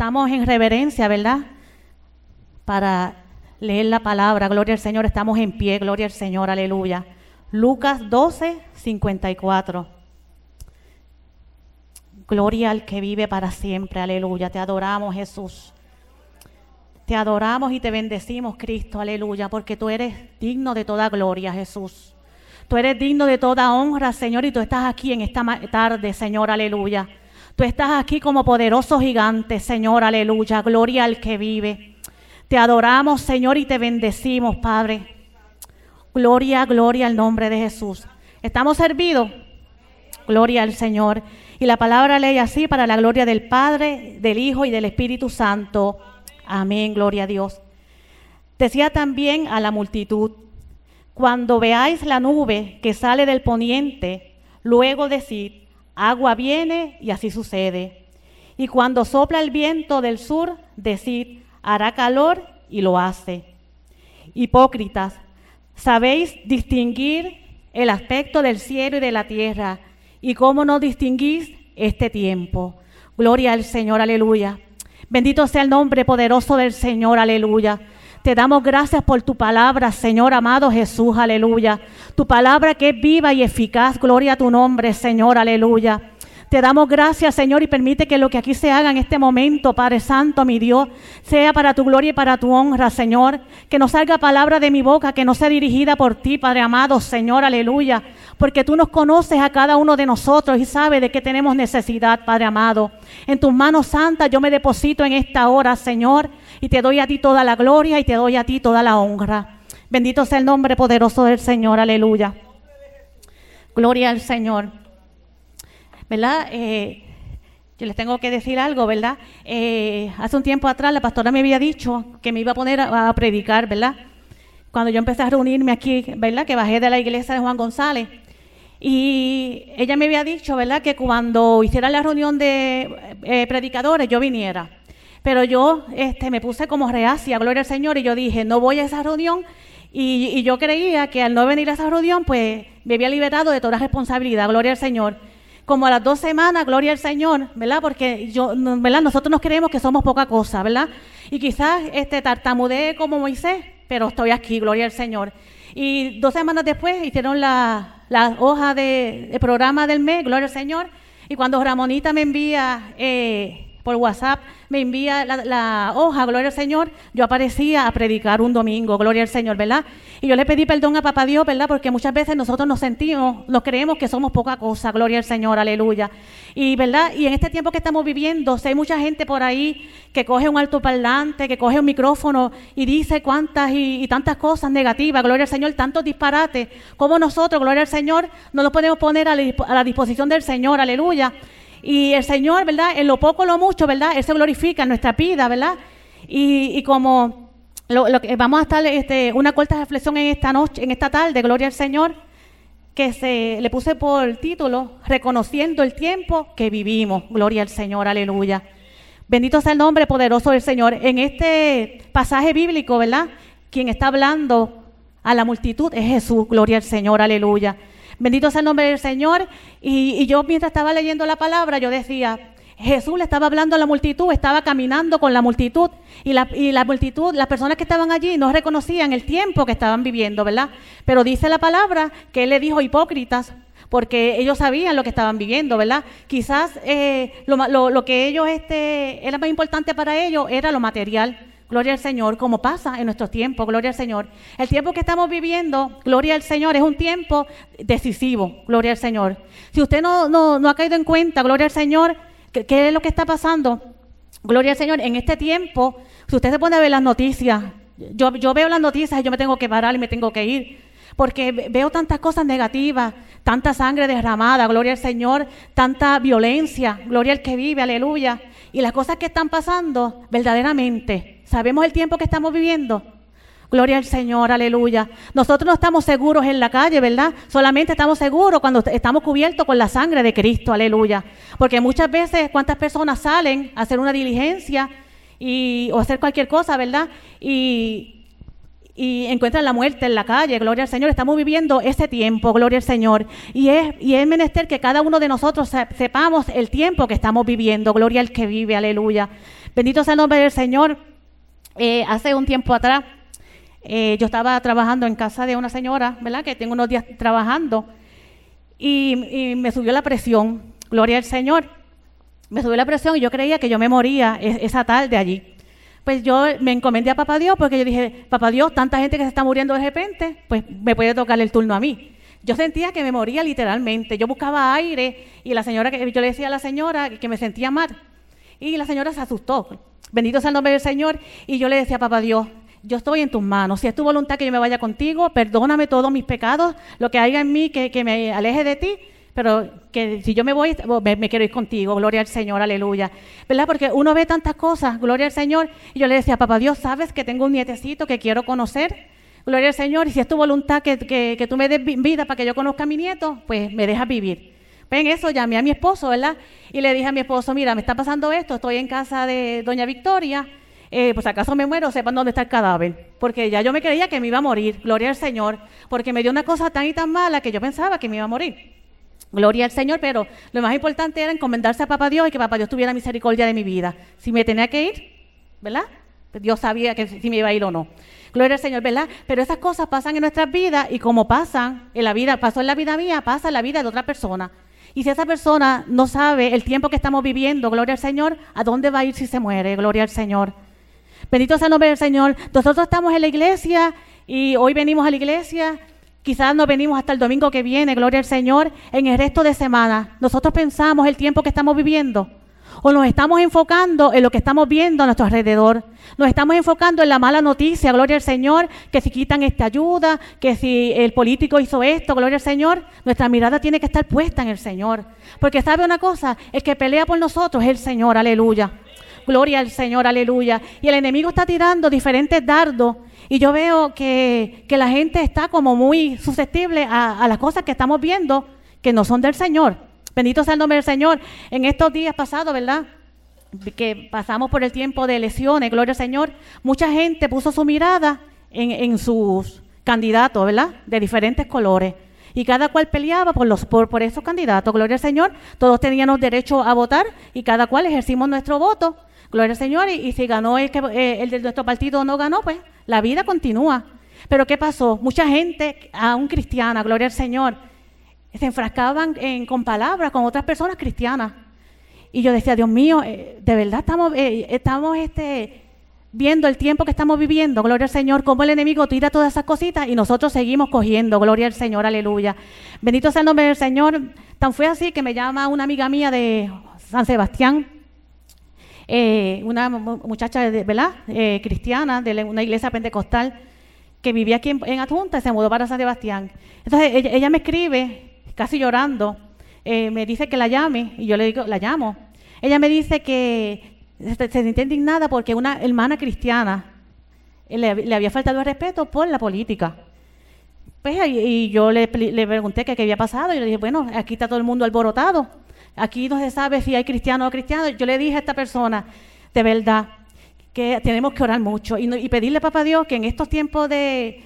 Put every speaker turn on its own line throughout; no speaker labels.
Estamos en reverencia, ¿verdad? Para leer la palabra. Gloria al Señor. Estamos en pie. Gloria al Señor. Aleluya. Lucas 12, 54. Gloria al que vive para siempre. Aleluya. Te adoramos, Jesús. Te adoramos y te bendecimos, Cristo. Aleluya. Porque tú eres digno de toda gloria, Jesús. Tú eres digno de toda honra, Señor. Y tú estás aquí en esta tarde, Señor. Aleluya. Tú estás aquí como poderoso gigante, Señor, aleluya. Gloria al que vive. Te adoramos, Señor, y te bendecimos, Padre. Gloria, gloria al nombre de Jesús. ¿Estamos servidos? Gloria al Señor. Y la palabra ley así para la gloria del Padre, del Hijo y del Espíritu Santo. Amén, gloria a Dios. Decía también a la multitud, cuando veáis la nube que sale del poniente, luego decid, agua viene y así sucede. Y cuando sopla el viento del sur, decid, hará calor y lo hace. Hipócritas, sabéis distinguir el aspecto del cielo y de la tierra, y cómo no distinguís este tiempo. Gloria al Señor, aleluya. Bendito sea el nombre poderoso del Señor, aleluya. Te damos gracias por tu palabra, Señor amado Jesús, aleluya. Tu palabra que es viva y eficaz, gloria a tu nombre, Señor, aleluya. Te damos gracias, Señor, y permite que lo que aquí se haga en este momento, Padre Santo, mi Dios, sea para tu gloria y para tu honra, Señor. Que no salga palabra de mi boca, que no sea dirigida por ti, Padre amado, Señor, aleluya. Porque tú nos conoces a cada uno de nosotros y sabes de qué tenemos necesidad, Padre amado. En tus manos santas yo me deposito en esta hora, Señor, y te doy a ti toda la gloria y te doy a ti toda la honra. Bendito sea el nombre poderoso del Señor, aleluya. Gloria al Señor. ¿verdad? Eh, yo les tengo que decir algo, ¿verdad? Eh, hace un tiempo atrás la pastora me había dicho que me iba a poner a, predicar, ¿verdad? Cuando yo empecé a reunirme aquí, ¿verdad? Que bajé de la iglesia de Juan González. Y ella me había dicho, ¿verdad? Que cuando hiciera la reunión de eh, predicadores yo viniera. Pero yo este, me puse como reacia, gloria al Señor, y yo dije, no voy a esa reunión. Y, y yo creía que al no venir a esa reunión, pues me había liberado de toda responsabilidad, gloria al Señor como a las dos semanas, gloria al Señor, ¿verdad? Porque yo, ¿verdad? Nosotros nos creemos que somos poca cosa, ¿verdad? Y quizás este tartamudeé como Moisés, pero estoy aquí, gloria al Señor. Y dos semanas después hicieron la, la hoja de, programa del mes, gloria al Señor. Y cuando Ramonita me envía eh, por WhatsApp, me envía la, hoja, gloria al Señor, yo aparecía a predicar un domingo, gloria al Señor, ¿verdad? Y yo le pedí perdón a Papá Dios, ¿verdad? Porque muchas veces nosotros nos sentimos, nos creemos que somos poca cosa, gloria al Señor, aleluya. Y, ¿verdad? Y en este tiempo que estamos viviendo, hay mucha gente por ahí que coge un altoparlante, que coge un micrófono y dice cuántas y, tantas cosas negativas, gloria al Señor, tantos disparates, como nosotros, gloria al Señor, no lo podemos poner a la disposición del Señor, aleluya. Y el Señor, ¿verdad? En lo poco lo mucho, ¿verdad? Él se glorifica en nuestra vida, ¿verdad? Y, como lo, que vamos a estar este, una corta reflexión en esta noche, en esta tarde, gloria al Señor, que se le puse por título Reconociendo el tiempo que vivimos. Gloria al Señor, aleluya. Bendito sea el nombre poderoso del Señor. En este pasaje bíblico, ¿verdad? Quien está hablando a la multitud es Jesús, gloria al Señor, aleluya. Bendito sea el nombre del Señor. Y, yo mientras estaba leyendo la palabra, yo decía, Jesús le estaba hablando a la multitud, estaba caminando con la multitud y la, y la, multitud, las personas que estaban allí no reconocían el tiempo que estaban viviendo, ¿verdad? Pero dice la palabra que él le dijo hipócritas porque ellos sabían lo que estaban viviendo, ¿verdad? Quizás eh, lo, lo, lo, que ellos, este, era más importante para ellos era lo material. Gloria al Señor, como pasa en nuestros tiempos, gloria al Señor. El tiempo que estamos viviendo, gloria al Señor, es un tiempo decisivo, gloria al Señor. Si usted no, no, no ha caído en cuenta, gloria al Señor, ¿qué, es lo que está pasando? Gloria al Señor, en este tiempo, si usted se pone a ver las noticias, yo, yo veo las noticias y yo me tengo que parar y me tengo que ir porque veo tantas cosas negativas, tanta sangre derramada, gloria al Señor, tanta violencia, gloria al que vive, aleluya. Y las cosas que están pasando, verdaderamente, ¿sabemos el tiempo que estamos viviendo? Gloria al Señor, aleluya. Nosotros no estamos seguros en la calle, ¿verdad? Solamente estamos seguros cuando estamos cubiertos con la sangre de Cristo, aleluya. Porque muchas veces, ¿cuántas personas salen a hacer una diligencia y, o hacer cualquier cosa, ¿verdad? Y, y encuentran la muerte en la calle, gloria al Señor. Estamos viviendo ese tiempo, gloria al Señor. Y es, y es menester que cada uno de nosotros sepamos el tiempo que estamos viviendo, gloria al que vive, aleluya. Bendito sea el nombre del Señor. Eh, hace un tiempo atrás, eh, yo estaba trabajando en casa de una señora, ¿verdad? Que tengo unos días trabajando y, me subió la presión. Gloria al Señor. Me subió la presión y yo creía que yo me moría esa tarde allí. Pues yo me encomendé a Papá Dios porque yo dije, Papá Dios, tanta gente que se está muriendo de repente, pues me puede tocar el turno a mí. Yo sentía que me moría literalmente. Yo buscaba aire y la señora, yo le decía a la señora que me sentía mal. Y la señora se asustó. Bendito sea el nombre del Señor. Y yo le decía, Papá Dios, yo estoy en tus manos. Si es tu voluntad que yo me vaya contigo, perdóname todos mis pecados, lo que haya en mí que, que me aleje de ti, pero que si yo me voy, me, quiero ir contigo, gloria al Señor, aleluya. ¿Verdad? Porque uno ve tantas cosas, gloria al Señor. Y yo le decía, papá Dios, ¿sabes que tengo un nietecito que quiero conocer? Gloria al Señor. Y si es tu voluntad que, que, tú me des vida para que yo conozca a mi nieto, pues me dejas vivir. Ven eso, llamé a mi esposo, ¿verdad? Y le dije a mi esposo, mira, me está pasando esto, estoy en casa de doña Victoria, eh, pues acaso me muero, sepan dónde está el cadáver. Porque ya yo me creía que me iba a morir, gloria al Señor, porque me dio una cosa tan y tan mala que yo pensaba que me iba a morir. Gloria al Señor, pero lo más importante era encomendarse a Papá Dios y que Papá Dios tuviera misericordia de mi vida. Si me tenía que ir, ¿verdad? Dios sabía que si me iba a ir o no. Gloria al Señor, ¿verdad? Pero esas cosas pasan en nuestras vidas y como pasan en la vida, pasó en la vida mía, pasa en la vida de otra persona. Y si esa persona no sabe el tiempo que estamos viviendo, gloria al Señor, ¿a dónde va a ir si se muere? Gloria al Señor. Bendito sea el nombre del Señor. Nosotros estamos en la iglesia y hoy venimos a la iglesia. Quizás no venimos hasta el domingo que viene, gloria al Señor, en el resto de semana. Nosotros pensamos el tiempo que estamos viviendo o nos estamos enfocando en lo que estamos viendo a nuestro alrededor. Nos estamos enfocando en la mala noticia, gloria al Señor, que si quitan esta ayuda, que si el político hizo esto, gloria al Señor. Nuestra mirada tiene que estar puesta en el Señor. Porque sabe una cosa, el que pelea por nosotros es el Señor, aleluya. Gloria al Señor, aleluya. Y el enemigo está tirando diferentes dardos. Y yo veo que, la gente está como muy susceptible a, a las cosas que estamos viendo que no son del Señor. Bendito sea el nombre del Señor. En estos días pasados, ¿verdad? Que pasamos por el tiempo de elecciones, gloria al Señor. Mucha gente puso su mirada en, sus candidatos, ¿verdad? De diferentes colores. Y cada cual peleaba por, los, por, por esos candidatos. Gloria al Señor. Todos teníamos derecho a votar y cada cual ejercimos nuestro voto. Gloria al Señor. Y, si ganó el, que, eh, el de nuestro partido no ganó, pues la vida continúa. Pero ¿qué pasó? Mucha gente, aún cristiana, gloria al Señor, se enfrascaban en, con palabras con otras personas cristianas. Y yo decía, Dios mío, eh, de verdad estamos, eh, estamos este, viendo el tiempo que estamos viviendo, gloria al Señor, cómo el enemigo tira todas esas cositas y nosotros seguimos cogiendo, gloria al Señor, aleluya. Bendito sea el nombre del Señor. Tan fue así que me llama una amiga mía de San Sebastián, eh, una muchacha, de, ¿verdad? Cristiana de una iglesia pentecostal que vivía aquí en, Adjunta y se mudó para San Sebastián. Entonces ella, me escribe, casi llorando, eh, me dice que la llame y yo le digo, la llamo. Ella me dice que se, siente indignada porque una hermana cristiana le, había faltado el respeto por la política. Pues, y, yo le, pregunté qué había pasado y le dije, bueno, aquí está todo el mundo alborotado. Aquí no se sabe si hay cristiano o cristiano. Yo le dije a esta persona, de verdad, que tenemos que orar mucho y, pedirle, papá Dios, que en estos tiempos de,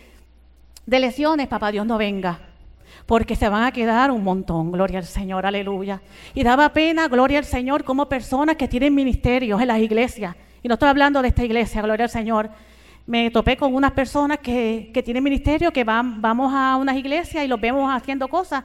de lesiones, papá Dios no venga porque se van a quedar un montón, gloria al Señor, aleluya. Y daba pena, gloria al Señor, como personas que tienen ministerios en las iglesias, y no estoy hablando de esta iglesia, gloria al Señor, me topé con unas personas que, que tienen ministerio, que van, vamos a unas iglesias y los vemos haciendo cosas,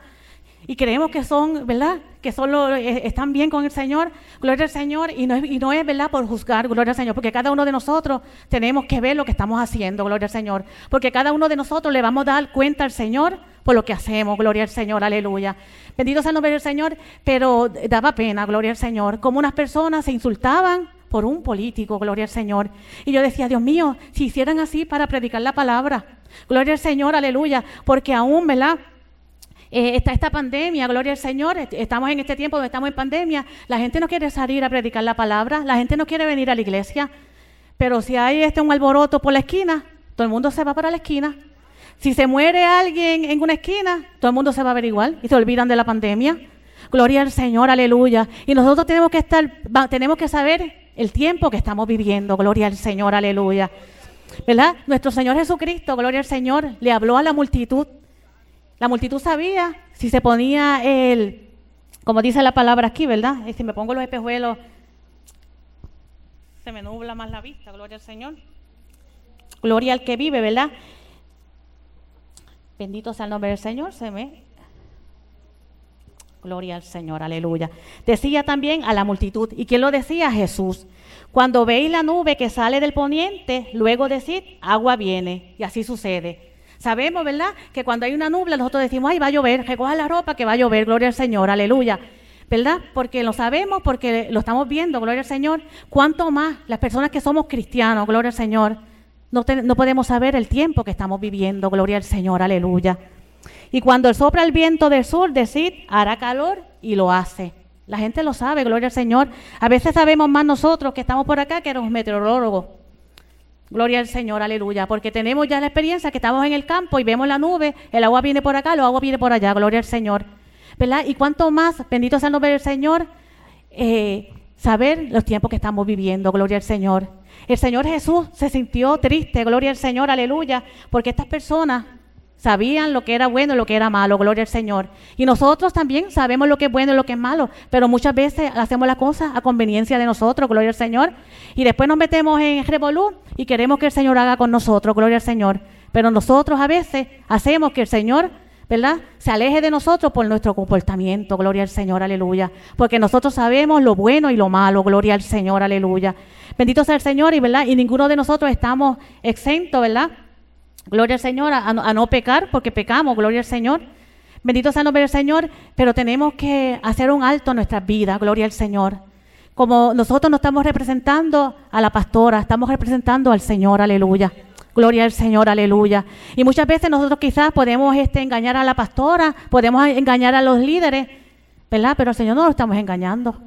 y creemos que son, ¿verdad? Que solo eh, están bien con el Señor, gloria al Señor, y no, es, y no es, ¿verdad? Por juzgar, gloria al Señor, porque cada uno de nosotros tenemos que ver lo que estamos haciendo, gloria al Señor, porque cada uno de nosotros le vamos a dar cuenta al Señor por lo que hacemos, gloria al Señor, aleluya. Bendito sea el nombre del Señor, pero daba pena, gloria al Señor, como unas personas se insultaban por un político, gloria al Señor. Y yo decía, Dios mío, si hicieran así para predicar la palabra, gloria al Señor, aleluya, porque aún, ¿verdad? Eh, está esta pandemia, gloria al Señor, estamos en este tiempo donde estamos en pandemia, la gente no quiere salir a predicar la palabra, la gente no quiere venir a la iglesia, pero si hay este un alboroto por la esquina, todo el mundo se va para la esquina. Si se muere alguien en una esquina, todo el mundo se va a ver igual y se olvidan de la pandemia. Gloria al Señor, aleluya. Y nosotros tenemos que estar, tenemos que saber el tiempo que estamos viviendo. Gloria al Señor, aleluya. ¿Verdad? Nuestro Señor Jesucristo, gloria al Señor, le habló a la multitud la multitud sabía si se ponía el, como dice la palabra aquí, ¿verdad? Si me pongo los espejuelos, se me nubla más la vista, gloria al Señor. Gloria al que vive, ¿verdad? Bendito sea el nombre del Señor, se me... Gloria al Señor, aleluya. Decía también a la multitud, ¿y quién lo decía? Jesús. Cuando veis la nube que sale del poniente, luego decid, agua viene. Y así sucede. Sabemos, ¿verdad? Que cuando hay una nubla, nosotros decimos, ay, va a llover, recoja la ropa que va a llover, gloria al Señor, aleluya. ¿Verdad? Porque lo sabemos, porque lo estamos viendo, gloria al Señor. ¿Cuánto más las personas que somos cristianos, gloria al Señor? No, podemos saber el tiempo que estamos viviendo, gloria al Señor, aleluya. Y cuando sopla el viento del sur, decid, hará calor y lo hace. La gente lo sabe, gloria al Señor. A veces sabemos más nosotros que estamos por acá que los meteorólogos. Gloria al Señor, aleluya. Porque tenemos ya la experiencia que estamos en el campo y vemos la nube, el agua viene por acá, el agua viene por allá, gloria al Señor. ¿Verdad? Y cuánto más, bendito sea el nombre del Señor, eh, saber los tiempos que estamos viviendo, gloria al Señor. El Señor Jesús se sintió triste, gloria al Señor, aleluya, porque estas personas Sabían lo que era bueno y lo que era malo, gloria al Señor. Y nosotros también sabemos lo que es bueno y lo que es malo, pero muchas veces hacemos las cosas a conveniencia de nosotros, gloria al Señor. Y después nos metemos en revolú y queremos que el Señor haga con nosotros, gloria al Señor. Pero nosotros a veces hacemos que el Señor, ¿verdad? Se aleje de nosotros por nuestro comportamiento, gloria al Señor, aleluya. Porque nosotros sabemos lo bueno y lo malo, gloria al Señor, aleluya. Bendito sea el Señor y, ¿verdad? Y ninguno de nosotros estamos exentos, ¿verdad? Gloria al Señor, a, no pecar, porque pecamos, gloria al Señor. Bendito sea el nombre del Señor, pero tenemos que hacer un alto en nuestras vidas, gloria al Señor. Como nosotros no estamos representando a la pastora, estamos representando al Señor, aleluya. Gloria al Señor, aleluya. Y muchas veces nosotros quizás podemos este, engañar a la pastora, podemos engañar a los líderes, ¿verdad? Pero al Señor no lo estamos engañando.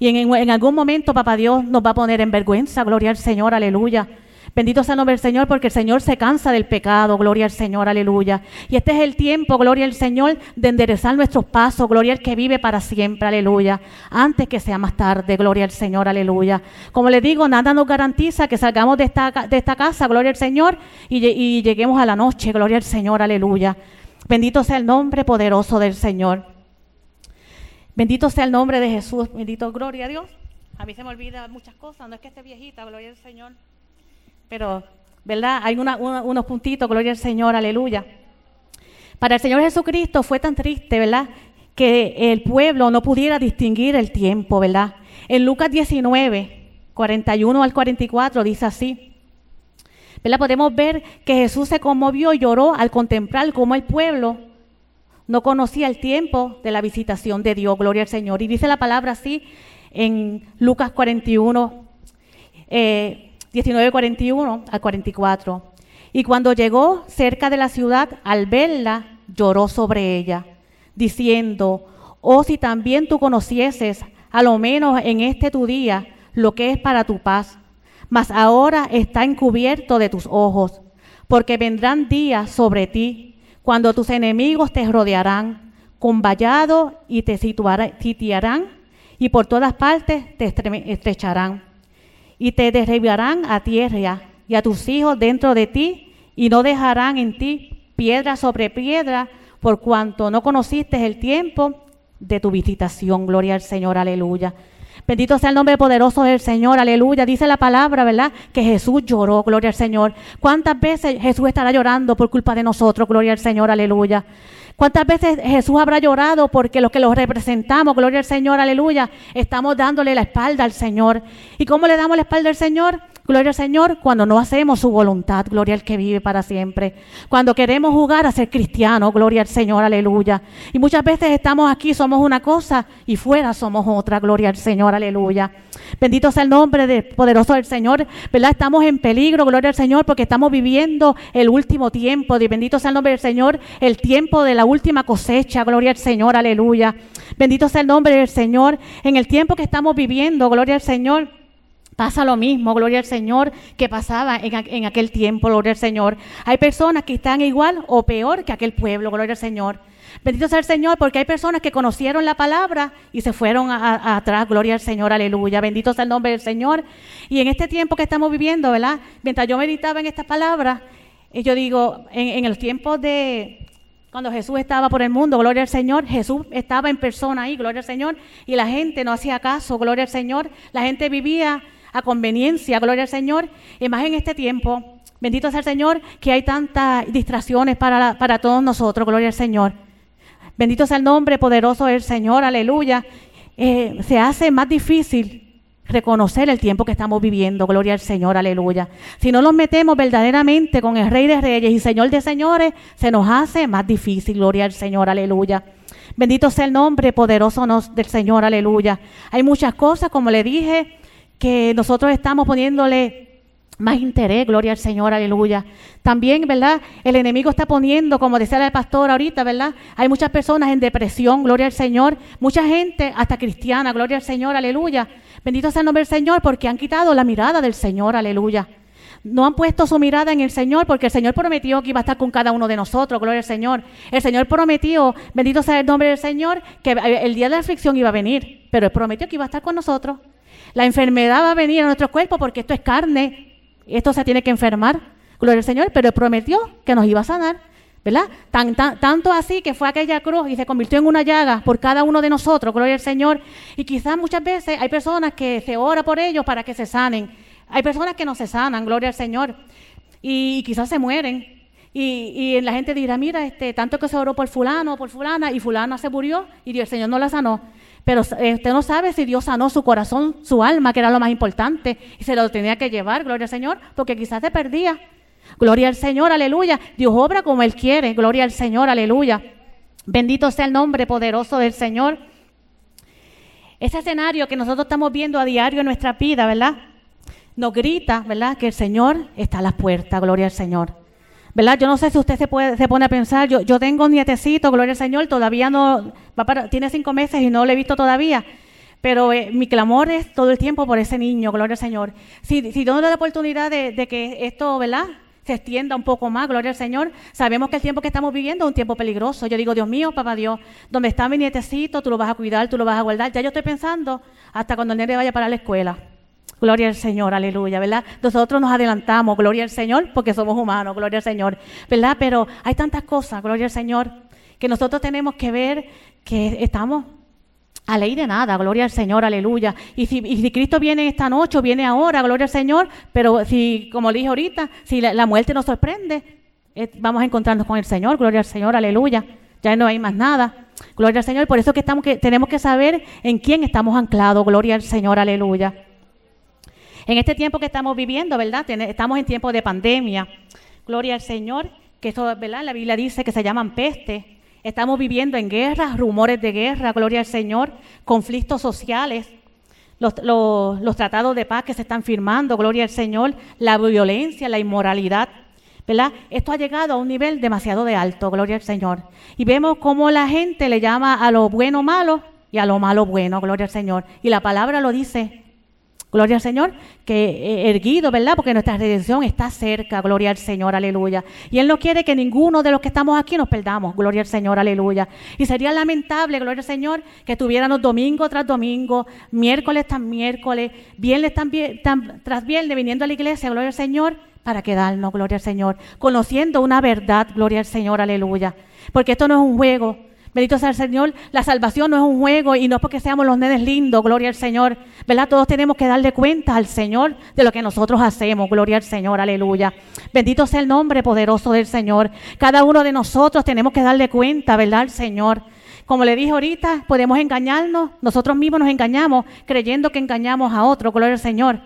Y en, en algún momento, papá Dios, nos va a poner en vergüenza, gloria al Señor, aleluya. Bendito sea el nombre del Señor porque el Señor se cansa del pecado, gloria al Señor, aleluya. Y este es el tiempo, gloria al Señor, de enderezar nuestros pasos, gloria al que vive para siempre, aleluya. Antes que sea más tarde, gloria al Señor, aleluya. Como le digo, nada nos garantiza que salgamos de esta, de esta casa, gloria al Señor, y, y lleguemos a la noche, gloria al Señor, aleluya. Bendito sea el nombre poderoso del Señor. Bendito sea el nombre de Jesús, bendito, gloria a Dios. A mí se me olvida muchas cosas, no es que esté viejita, gloria al Señor. Pero, ¿verdad? Hay unos puntitos, gloria al Señor, aleluya. Para el Señor Jesucristo fue tan triste, ¿verdad? Que el pueblo no pudiera distinguir el tiempo, ¿verdad? En Lucas 19, 41 al 44 dice así. ¿verdad? Podemos ver que Jesús se conmovió y lloró al contemplar cómo el pueblo no conocía el tiempo de la visitación de Dios, gloria al Señor. Y dice la palabra así en Lucas 41, eh, 19:41 al 44. Y cuando llegó cerca de la ciudad, al verla, lloró sobre ella, diciendo, oh si también tú conocieses, a lo menos en este tu día, lo que es para tu paz, mas ahora está encubierto de tus ojos, porque vendrán días sobre ti, cuando tus enemigos te rodearán con vallado y te sitiarán, y por todas partes te estrecharán y te derribarán a tierra y a tus hijos dentro de ti, y no dejarán en ti piedra sobre piedra, por cuanto no conociste el tiempo de tu visitación. Gloria al Señor, aleluya. Bendito sea el nombre poderoso del Señor, aleluya. Dice la palabra, ¿verdad? Que Jesús lloró, gloria al Señor. ¿Cuántas veces Jesús estará llorando por culpa de nosotros, gloria al Señor, aleluya? ¿Cuántas veces Jesús habrá llorado porque los que los representamos, gloria al Señor, aleluya, estamos dándole la espalda al Señor? ¿Y cómo le damos la espalda al Señor? Gloria al Señor cuando no hacemos su voluntad, gloria al que vive para siempre. Cuando queremos jugar a ser cristianos, gloria al Señor, aleluya. Y muchas veces estamos aquí, somos una cosa y fuera somos otra, gloria al Señor, aleluya. Bendito sea el nombre de, poderoso del Señor, ¿verdad? Estamos en peligro, gloria al Señor, porque estamos viviendo el último tiempo. Bendito sea el nombre del Señor, el tiempo de la última cosecha, gloria al Señor, aleluya. Bendito sea el nombre del Señor, en el tiempo que estamos viviendo, gloria al Señor. Pasa lo mismo, gloria al Señor, que pasaba en, aquel tiempo, gloria al Señor. Hay personas que están igual o peor que aquel pueblo, gloria al Señor. Bendito sea el Señor, porque hay personas que conocieron la palabra y se fueron atrás, gloria al Señor, aleluya. Bendito sea el nombre del Señor. Y en este tiempo que estamos viviendo, ¿verdad? Mientras yo meditaba en estas palabras, eh, yo digo, en, en los tiempos de, cuando Jesús estaba por el mundo, gloria al Señor, Jesús estaba en persona ahí, gloria al Señor, y la gente no hacía caso, gloria al Señor. La gente vivía a conveniencia, gloria al Señor, y más en este tiempo. Bendito sea el Señor que hay tantas distracciones para, para todos nosotros, gloria al Señor. Bendito sea el nombre poderoso del Señor, aleluya. Eh, se hace más difícil reconocer el tiempo que estamos viviendo, gloria al Señor, aleluya. Si no nos metemos verdaderamente con el Rey de Reyes y Señor de Señores, se nos hace más difícil, gloria al Señor, aleluya. Bendito sea el nombre poderoso del Señor, aleluya. Hay muchas cosas, como le dije, que nosotros estamos poniéndole más interés, gloria al Señor, aleluya. También, ¿verdad? El enemigo está poniendo, como decía el pastor ahorita, ¿verdad? Hay muchas personas en depresión, gloria al Señor. Mucha gente, hasta cristiana, gloria al Señor, aleluya. Bendito sea el nombre del Señor porque han quitado la mirada del Señor, aleluya. No han puesto su mirada en el Señor porque el Señor prometió que iba a estar con cada uno de nosotros, gloria al Señor. El Señor prometió, bendito sea el nombre del Señor, que el día de la aflicción iba a venir, pero Él prometió que iba a estar con nosotros. La enfermedad va a venir a nuestro cuerpo porque esto es carne, esto se tiene que enfermar, gloria al Señor, pero prometió que nos iba a sanar. ¿verdad? Tan, tanto así que fue aquella cruz y se convirtió en una llaga por cada uno de nosotros, gloria al Señor. Y quizás muchas veces hay personas que se ora por ellos para que se sanen. Hay personas que no se sanan, gloria al Señor. Y, quizás se mueren. Y, la gente dirá, mira, este, tanto que se oró por fulano por fulana y fulana se murió y el Señor no la sanó. Pero usted no sabe si Dios sanó su corazón, su alma, que era lo más importante, y se lo tenía que llevar, gloria al Señor, porque quizás se perdía. Gloria al Señor, aleluya. Dios obra como Él quiere, gloria al Señor, aleluya. Bendito sea el nombre poderoso del Señor. Ese escenario que nosotros estamos viendo a diario en nuestra vida, ¿verdad? Nos grita, ¿verdad? Que el Señor está a las puertas, gloria al Señor. ¿Verdad? Yo no sé si usted se, puede, se pone a pensar, yo, yo tengo un nietecito, gloria al Señor, todavía no, va para, tiene cinco meses y no lo he visto todavía. Pero eh, mi clamor es todo el tiempo por ese niño, gloria al Señor. Si, si doy la oportunidad de, de, que esto, ¿verdad? se extienda un poco más, gloria al Señor. Sabemos que el tiempo que estamos viviendo es un tiempo peligroso. Yo digo, Dios mío, papá Dios, donde está mi nietecito, tú lo vas a cuidar, tú lo vas a guardar. Ya yo estoy pensando hasta cuando el nene vaya para la escuela. Gloria al Señor, aleluya, ¿verdad? Nosotros nos adelantamos, gloria al Señor, porque somos humanos, gloria al Señor, ¿verdad? Pero hay tantas cosas, gloria al Señor, que nosotros tenemos que ver que estamos a ley de nada, gloria al Señor, aleluya. Y si, y si, Cristo viene esta noche viene ahora, gloria al Señor, pero si, como le dije ahorita, si la, muerte nos sorprende, eh, vamos a encontrarnos con el Señor, gloria al Señor, aleluya. Ya no hay más nada, gloria al Señor. Por eso que, estamos, que tenemos que saber en quién estamos anclados, gloria al Señor, aleluya. En este tiempo que estamos viviendo, ¿verdad? Estamos en tiempo de pandemia, gloria al Señor, que eso, ¿verdad? La Biblia dice que se llaman peste Estamos viviendo en guerras, rumores de guerra, gloria al Señor, conflictos sociales, los, tratados de paz que se están firmando, gloria al Señor, la violencia, la inmoralidad. ¿verdad? Esto ha llegado a un nivel demasiado de alto, gloria al Señor. Y vemos cómo la gente le llama a lo bueno malo y a lo malo bueno, gloria al Señor. Y la palabra lo dice, Gloria al Señor, que eh, erguido, ¿verdad? Porque nuestra redención está cerca, gloria al Señor, aleluya. Y Él no quiere que ninguno de los que estamos aquí nos perdamos, gloria al Señor, aleluya. Y sería lamentable, gloria al Señor, que tuviéramos domingo tras domingo, miércoles tras miércoles, viernes tras viernes, viniendo a la iglesia, gloria al Señor, para quedarnos, gloria al Señor, conociendo una verdad, gloria al Señor, aleluya. Porque esto no es un juego, Bendito sea el Señor. La salvación no es un juego y no es porque seamos los nenes lindos, gloria al Señor. ¿Verdad? Todos tenemos que darle cuenta al Señor de lo que nosotros hacemos, gloria al Señor, aleluya. Bendito sea el nombre poderoso del Señor. Cada uno de nosotros tenemos que darle cuenta, ¿verdad? Al Señor. Como le dije ahorita, podemos engañarnos, nosotros mismos nos engañamos creyendo que engañamos a otro, gloria al Señor.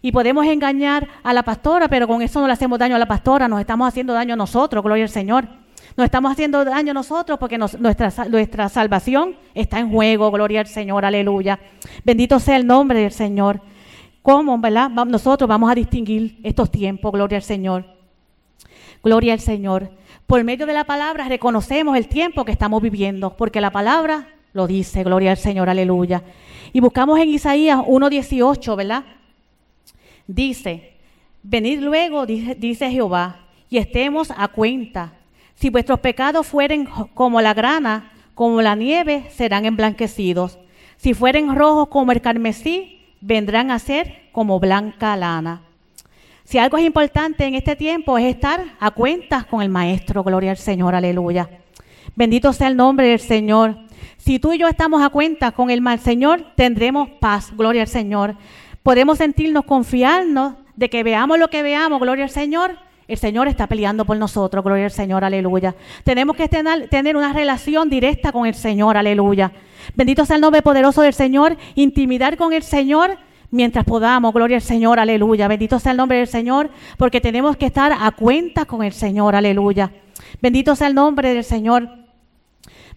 Y podemos engañar a la pastora, pero con eso no le hacemos daño a la pastora, nos estamos haciendo daño a nosotros, gloria al Señor. Nos estamos haciendo daño nosotros porque nuestra, nuestra salvación está en juego. Gloria al Señor, aleluya. Bendito sea el nombre del Señor. ¿Cómo, verdad? Nosotros vamos a distinguir estos tiempos, gloria al Señor. Gloria al Señor. Por medio de la palabra reconocemos el tiempo que estamos viviendo, porque la palabra lo dice, gloria al Señor, aleluya. Y buscamos en Isaías 1.18, ¿verdad? Dice, venid luego, dice, dice Jehová, y estemos a cuenta si vuestros pecados fueren como la grana, como la nieve, serán emblanquecidos. Si fueren rojos como el carmesí, vendrán a ser como blanca lana. Si algo es importante en este tiempo es estar a cuentas con el Maestro, gloria al Señor, aleluya. Bendito sea el nombre del Señor. Si tú y yo estamos a cuentas con el mal Señor, tendremos paz, gloria al Señor. podemos sentirnos, confiarnos de que veamos lo que veamos, gloria al Señor, el Señor está peleando por nosotros, gloria al Señor, aleluya. Tenemos que tener, una relación directa con el Señor, aleluya. Bendito sea el nombre poderoso del Señor, intimidar con el Señor mientras podamos, gloria al Señor, aleluya. Bendito sea el nombre del Señor, porque tenemos que estar a cuenta con el Señor, aleluya. Bendito sea el nombre del Señor.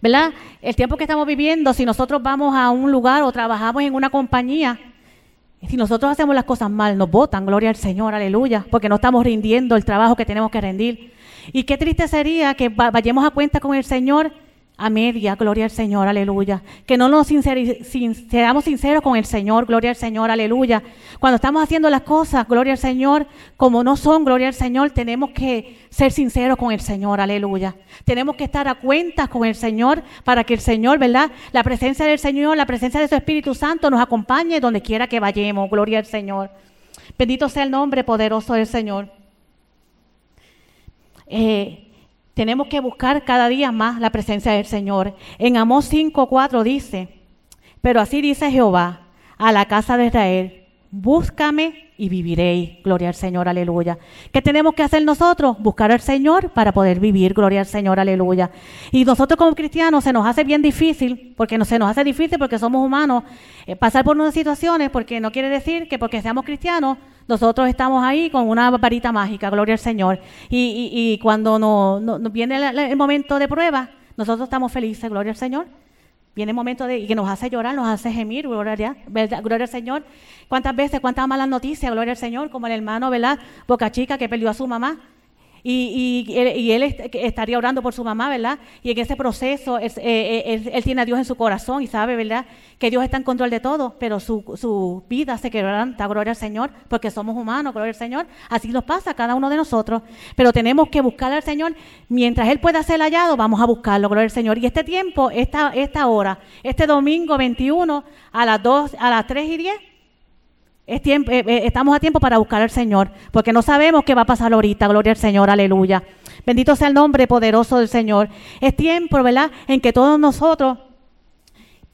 ¿Verdad? El tiempo que estamos viviendo, si nosotros vamos a un lugar o trabajamos en una compañía, si nosotros hacemos las cosas mal, nos votan, gloria al Señor, aleluya, porque no estamos rindiendo el trabajo que tenemos que rendir. Y qué triste sería que vayamos a cuenta con el Señor a media, gloria al Señor, aleluya. Que no nos seamos sinceros con el Señor, gloria al Señor, aleluya. Cuando estamos haciendo las cosas, gloria al Señor, como no son, gloria al Señor, tenemos que ser sinceros con el Señor, aleluya. Tenemos que estar a cuentas con el Señor para que el Señor, ¿verdad? La presencia del Señor, la presencia de su Espíritu Santo nos acompañe donde quiera que vayamos, gloria al Señor. Bendito sea el nombre poderoso del Señor. Eh, tenemos que buscar cada día más la presencia del Señor. En Amós 5:4 dice, pero así dice Jehová a la casa de Israel, búscame y viviréis. Gloria al Señor, aleluya. ¿Qué tenemos que hacer nosotros? Buscar al Señor para poder vivir. Gloria al Señor, aleluya. Y nosotros como cristianos se nos hace bien difícil, porque no, se nos hace difícil porque somos humanos, eh, pasar por unas situaciones, porque no quiere decir que porque seamos cristianos nosotros estamos ahí con una varita mágica, gloria al Señor. Y, cuando nos viene el, momento de prueba, nosotros estamos felices, gloria al Señor. Viene el momento de, y que nos hace llorar, nos hace gemir, gloria, gloria al Señor. ¿Cuántas veces, cuántas malas noticias, gloria al Señor? Como el hermano, ¿verdad? Boca Chica que perdió a su mamá. Y, él, estaría orando por su mamá, ¿verdad? Y en ese proceso eh, eh, él, tiene a Dios en su corazón y sabe, ¿verdad? Que Dios está en control de todo, pero su, vida se quebranta, gloria al Señor, porque somos humanos, gloria al Señor. Así nos pasa a cada uno de nosotros. Pero tenemos que buscar al Señor. Mientras Él pueda ser hallado, vamos a buscarlo, gloria al Señor. Y este tiempo, esta, esta hora, este domingo 21 a las 2, a las 3 y 10, eh, eh, estamos a tiempo para buscar al Señor, porque no sabemos qué va a pasar ahorita. Gloria al Señor, aleluya. Bendito sea el nombre poderoso del Señor. Es tiempo, ¿verdad?, en que todos nosotros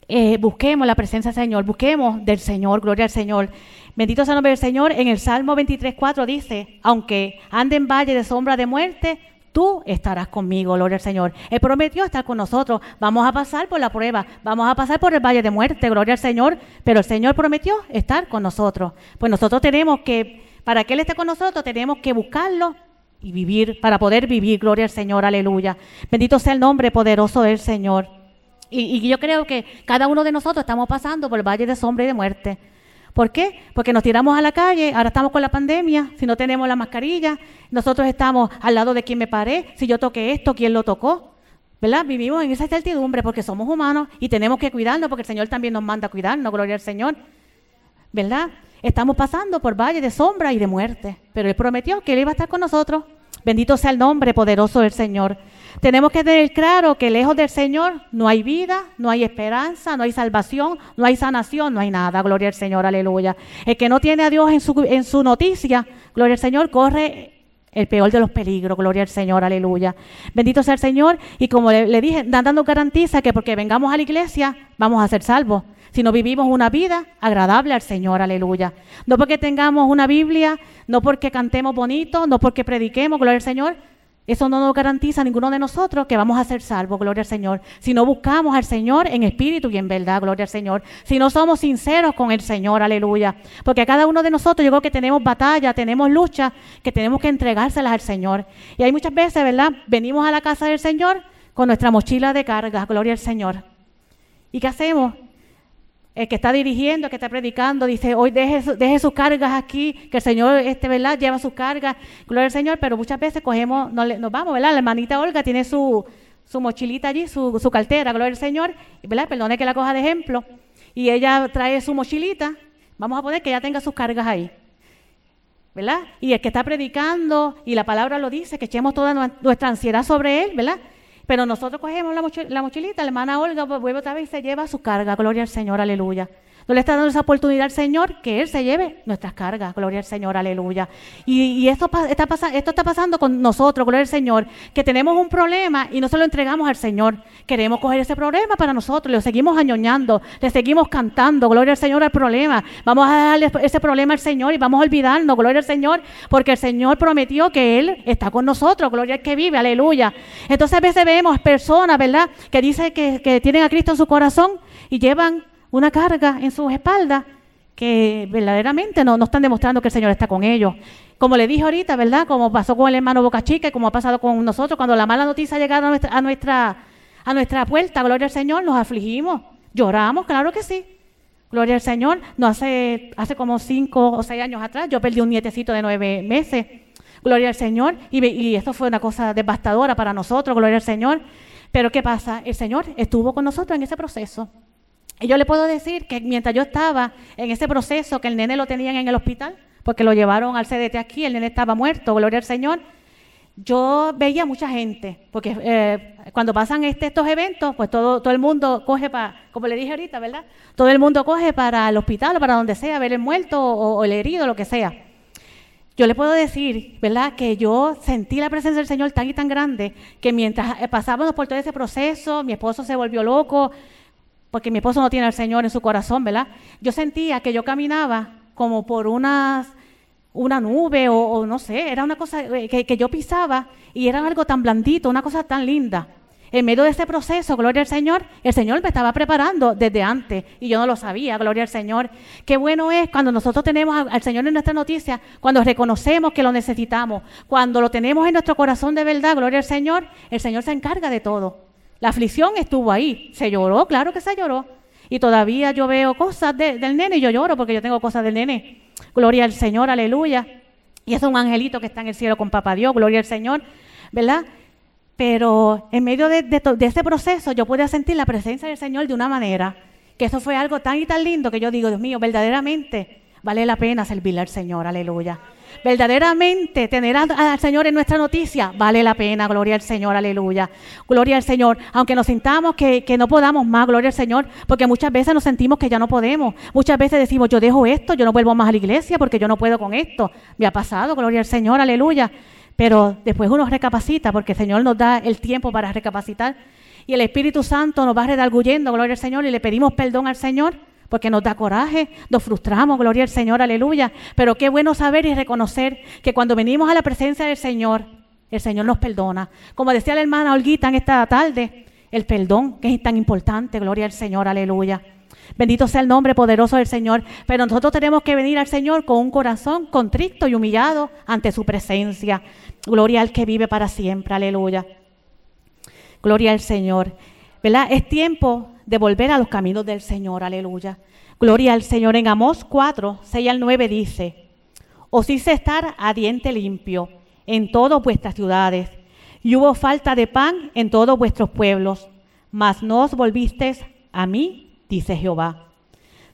eh, busquemos la presencia del Señor, busquemos del Señor, gloria al Señor. Bendito sea el nombre del Señor. En el Salmo 23.4 dice, aunque ande en valle de sombra de muerte, tú estarás conmigo, gloria al Señor. Él prometió estar con nosotros. Vamos a pasar por la prueba, vamos a pasar por el valle de muerte, gloria al Señor, pero el Señor prometió estar con nosotros. Pues nosotros tenemos que, para que Él esté con nosotros, tenemos que buscarlo y vivir, para poder vivir, gloria al Señor, aleluya. Bendito sea el nombre poderoso del Señor. Y, yo creo que cada uno de nosotros estamos pasando por el valle de sombra y de muerte. ¿Por qué? Porque nos tiramos a la calle, ahora estamos con la pandemia, si no tenemos la mascarilla, nosotros estamos al lado de quien me paré, si yo toqué esto, quién lo tocó. ¿Verdad? Vivimos en esa incertidumbre porque somos humanos y tenemos que cuidarnos porque el Señor también nos manda a cuidarnos, gloria al Señor. ¿Verdad? Estamos pasando por valle de sombra y de muerte, pero Él prometió que Él iba a estar con nosotros. Bendito sea el nombre poderoso del Señor. Tenemos que tener claro que lejos del Señor no hay vida, no hay esperanza, no hay salvación, no hay sanación, no hay nada. Gloria al Señor, aleluya. El que no tiene a Dios en su, en su noticia, gloria al Señor, corre el peor de los peligros, gloria al Señor, aleluya. Bendito sea el Señor. Y como le, dije, dando garantiza que porque vengamos a la iglesia vamos a ser salvos. Si no vivimos una vida agradable al Señor, aleluya. No porque tengamos una Biblia, no porque cantemos bonito, no porque prediquemos, gloria al Señor, eso no nos garantiza a ninguno de nosotros que vamos a ser salvos, gloria al Señor. Si no buscamos al Señor en espíritu y en verdad, gloria al Señor. Si no somos sinceros con el Señor, aleluya. Porque a cada uno de nosotros yo creo que tenemos batalla, tenemos lucha, que tenemos que entregárselas al Señor. Y hay muchas veces, ¿verdad? Venimos a la casa del Señor con nuestra mochila de carga, gloria al Señor. ¿Y qué hacemos? El que está dirigiendo, el que está predicando, dice, hoy deje, deje, sus cargas aquí, que el Señor, este, ¿verdad? Lleva sus cargas, gloria al Señor, pero muchas veces cogemos, nos, vamos, ¿verdad? La hermanita Olga tiene su, su mochilita allí, su, su, cartera, gloria al Señor, ¿verdad? Perdone que la coja de ejemplo, y ella trae su mochilita, vamos a poner que ella tenga sus cargas ahí, ¿verdad? Y el que está predicando, y la palabra lo dice, que echemos toda nuestra ansiedad sobre él, ¿verdad? Pero nosotros cogemos la, mochilita, la hermana Olga vuelve otra vez y se lleva su carga, gloria al Señor, aleluya. No le está dando esa oportunidad al Señor que Él se lleve nuestras cargas. Gloria al Señor, aleluya. Y, esto, está pasando con nosotros, gloria al Señor, que tenemos un problema y no se lo entregamos al Señor. Queremos coger ese problema para nosotros, lo seguimos añoñando, le seguimos cantando, gloria al Señor al problema. Vamos a darle ese problema al Señor y vamos a olvidarnos, gloria al Señor, porque el Señor prometió que Él está con nosotros, gloria al que vive, aleluya. Entonces a veces vemos personas, ¿verdad?, que dicen que tienen a Cristo en su corazón y llevan una carga en sus espaldas que verdaderamente no, no están demostrando que el Señor está con ellos. Como le dije ahorita, ¿verdad? Como pasó con el hermano Boca Chica y como ha pasado con nosotros, cuando la mala noticia ha llegado a nuestra, a nuestra, a nuestra puerta, gloria al Señor, nos afligimos, lloramos, claro que sí. Gloria al Señor. No hace, hace como cinco o seis años atrás, yo perdí un nietecito de nueve meses. Gloria al Señor. Y, y esto fue una cosa devastadora para nosotros, gloria al Señor. Pero ¿qué pasa? El Señor estuvo con nosotros en ese proceso. Y yo le puedo decir que mientras yo estaba en ese proceso, que el nene lo tenían en el hospital, porque lo llevaron al CDT aquí, el nene estaba muerto, gloria al Señor, yo veía mucha gente, porque eh, cuando pasan este, estos eventos, pues todo, el mundo coge para, como le dije ahorita, ¿verdad? Todo el mundo coge para el hospital o para donde sea, ver el muerto o, el herido, lo que sea. Yo le puedo decir, ¿verdad?, que yo sentí la presencia del Señor tan y tan grande que mientras eh, pasábamos por todo ese proceso, mi esposo se volvió loco, porque mi esposo no tiene al Señor en su corazón, ¿verdad? Yo sentía que yo caminaba como por una nube o, no sé, era una cosa eh, que, yo pisaba y era algo tan blandito, una cosa tan linda. En medio de ese proceso, gloria al Señor, el Señor me estaba preparando desde antes y yo no lo sabía, gloria al Señor. Qué bueno es cuando nosotros tenemos al Señor en nuestra noticia, cuando reconocemos que lo necesitamos, cuando lo tenemos en nuestro corazón de verdad, gloria al Señor, el Señor se encarga de todo. La aflicción estuvo ahí. Se lloró, claro que se lloró. Y todavía yo veo cosas del nene y yo lloro porque yo tengo cosas del nene. Gloria al Señor, aleluya. Y es un angelito que está en el cielo con papá Dios, gloria al Señor, ¿verdad? Pero en medio de, de, ese proceso yo pude sentir la presencia del Señor de una manera que eso fue algo tan y tan lindo que yo digo, Dios mío, verdaderamente vale la pena servirle al Señor, aleluya. Verdaderamente tener al Señor en nuestra noticia vale la pena, gloria al Señor, aleluya. Gloria al Señor, aunque nos sintamos que, no podamos más, gloria al Señor, porque muchas veces nos sentimos que ya no podemos. Muchas veces decimos, yo dejo esto, yo no vuelvo más a la iglesia porque yo no puedo con esto. Me ha pasado, gloria al Señor, aleluya. Pero después uno recapacita porque el Señor nos da el tiempo para recapacitar y el Espíritu Santo nos va redarguyendo, gloria al Señor, y le pedimos perdón al Señor porque nos da coraje, nos frustramos, gloria al Señor, aleluya. Pero qué bueno saber y reconocer que cuando venimos a la presencia del Señor, el Señor nos perdona. Como decía la hermana Olguita en esta tarde, el perdón, que es tan importante, gloria al Señor, aleluya. Bendito sea el nombre poderoso del Señor. Pero nosotros tenemos que venir al Señor con un corazón contrito y humillado ante su presencia. Gloria al que vive para siempre, aleluya. Gloria al Señor. ¿Verdad? Es tiempo de volver a los caminos del Señor. Aleluya. Gloria al Señor. En Amós 4, 6 al 9 dice, os hice estar a diente limpio en todas vuestras ciudades, y hubo falta de pan en todos vuestros pueblos, mas no os volvisteis a mí, dice Jehová.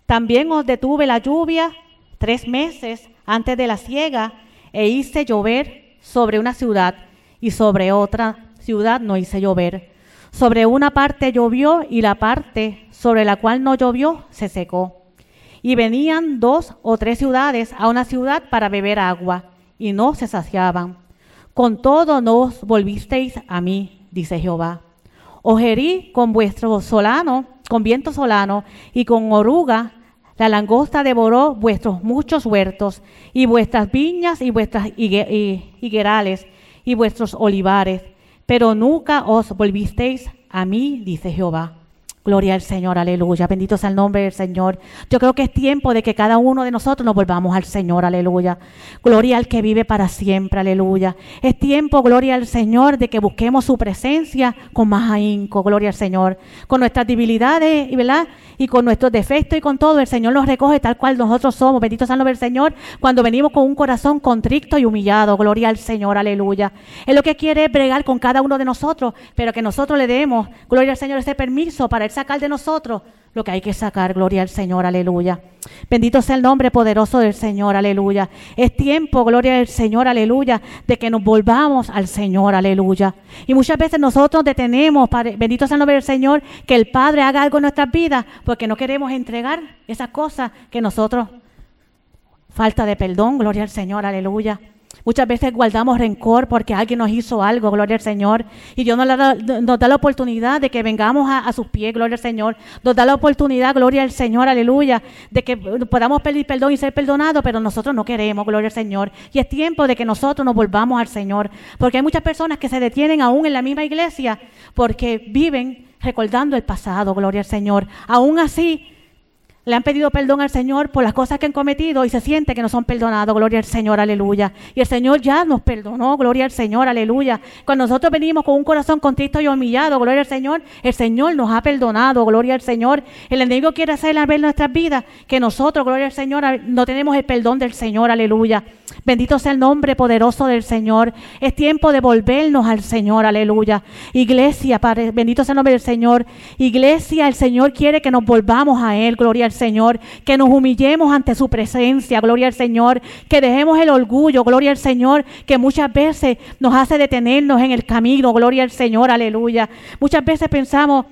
También os detuve la lluvia tres meses antes de la siega, e hice llover sobre una ciudad, y sobre otra ciudad no hice llover sobre una parte llovió y la parte sobre la cual no llovió se secó. Y venían dos o tres ciudades a una ciudad para beber agua y no se saciaban. Con todo no os volvisteis a mí, dice Jehová. Os herí con vuestro solano, con viento solano y con oruga. La langosta devoró vuestros muchos huertos y vuestras viñas y vuestras higuerales y vuestros olivares pero nunca os volvisteis a mí, dice Jehová. Gloria al Señor, aleluya. Bendito sea el nombre del Señor. Yo creo que es tiempo de que cada uno de nosotros nos volvamos al Señor, aleluya. Gloria al que vive para siempre, aleluya. Es tiempo, gloria al Señor, de que busquemos su presencia con más ahínco, gloria al Señor. Con nuestras debilidades. Y con nuestros defectos y con todo, el Señor nos recoge tal cual nosotros somos. Bendito sea el nombre del Señor. Cuando venimos con un corazón contrito y humillado, gloria al Señor, aleluya. Es lo que quiere bregar con cada uno de nosotros, pero que nosotros le demos, gloria al Señor, ese permiso para sacar de nosotros lo que hay que sacar. Gloria al Señor, aleluya. Bendito sea el nombre poderoso del Señor, aleluya. Es tiempo, gloria al Señor, aleluya, de que nos volvamos al Señor, aleluya. Y muchas veces nosotros detenemos, bendito sea el nombre del Señor, que el Padre haga algo en nuestras vidas porque no queremos entregar esas cosas que nosotros, falta de perdón, gloria al Señor, aleluya. Muchas veces guardamos rencor porque alguien nos hizo algo, gloria al Señor. Y Dios nos, da, la oportunidad de que vengamos a, sus pies, gloria al Señor. Nos da la oportunidad, gloria al Señor, aleluya, de que podamos pedir perdón y ser perdonados, pero nosotros no queremos, gloria al Señor. Y es tiempo de que nosotros nos volvamos al Señor. Porque hay muchas personas que se detienen aún en la misma iglesia porque viven recordando el pasado, gloria al Señor. Aún así, le han pedido perdón al Señor por las cosas que han cometido y se siente que no son perdonados. Gloria al Señor, aleluya. Y el Señor ya nos perdonó, gloria al Señor, aleluya. Cuando nosotros venimos con un corazón contrito y humillado, gloria al Señor, el Señor nos ha perdonado, gloria al Señor. El enemigo quiere hacer ver nuestras vidas que nosotros, gloria al Señor, no tenemos el perdón del Señor, aleluya. Bendito sea el nombre poderoso del Señor. Es tiempo de volvernos al Señor, aleluya. Iglesia, Padre, bendito sea el nombre del Señor. Iglesia, el Señor quiere que nos volvamos a Él, gloria al Señor, que nos humillemos ante su presencia, gloria al Señor, que dejemos el orgullo, gloria al Señor, que muchas veces nos hace detenernos en el camino, gloria al Señor, aleluya. Muchas veces pensamos,